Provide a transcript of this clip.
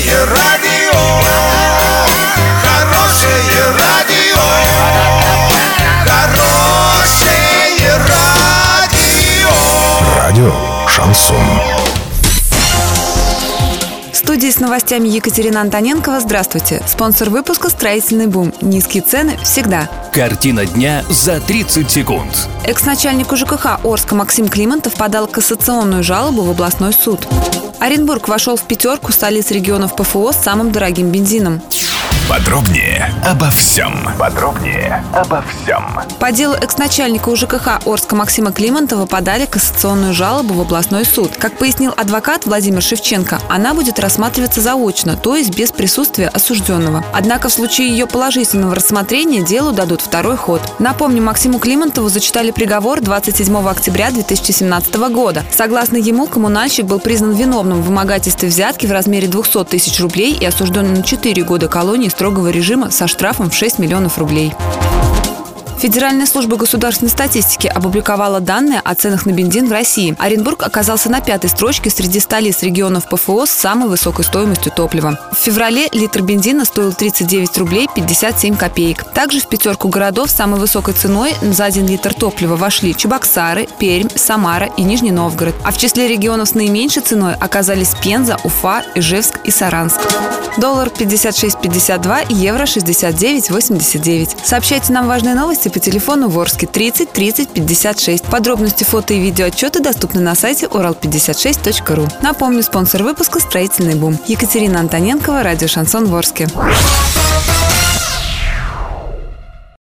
Хорошее радио, хорошее радио, хорошее радио. Радио «Шансон». В студии с новостями Екатерина Антоненкова. Здравствуйте. Спонсор выпуска «Строительный бум». Низкие цены всегда. Картина дня за 30 секунд. Экс-начальнику ЖКХ Орска Максим Климантов подал кассационную жалобу в областной суд. Оренбург вошел в пятерку столиц регионов ПФО с самым дорогим бензином. Подробнее обо всем. Подробнее обо всем. По делу экс-начальника УЖКХ Орска Максима Климантова подали кассационную жалобу в областной суд. Как пояснил адвокат Владимир Шевченко, она будет рассматриваться заочно, то есть без присутствия осужденного. Однако в случае ее положительного рассмотрения делу дадут второй ход. Напомню, Максиму Климантову зачитали приговор 27 октября 2017 года. Согласно ему, коммунальщик был признан виновным в вымогательстве взятки в размере 200 тысяч рублей и осужден на 4 года колонии строгого режима со штрафом в 6 миллионов рублей. Федеральная служба государственной статистики опубликовала данные о ценах на бензин в России. Оренбург оказался на пятой строчке среди столиц регионов ПФО с самой высокой стоимостью топлива. В феврале литр бензина стоил 39 рублей 57 копеек. Также в пятерку городов с самой высокой ценой за один литр топлива вошли Чебоксары, Пермь, Самара и Нижний Новгород. А в числе регионов с наименьшей ценой оказались Пенза, Уфа, Ижевск и Саранск. Доллар 56.52 и евро 69.89. Сообщайте нам важные новости по телефону Ворске 30 30 56. Подробности фото и видео отчеты доступны на сайте урал56.ру. Напомню, спонсор выпуска «Строительный бум». Екатерина Антоненкова, радио «Шансон Ворске».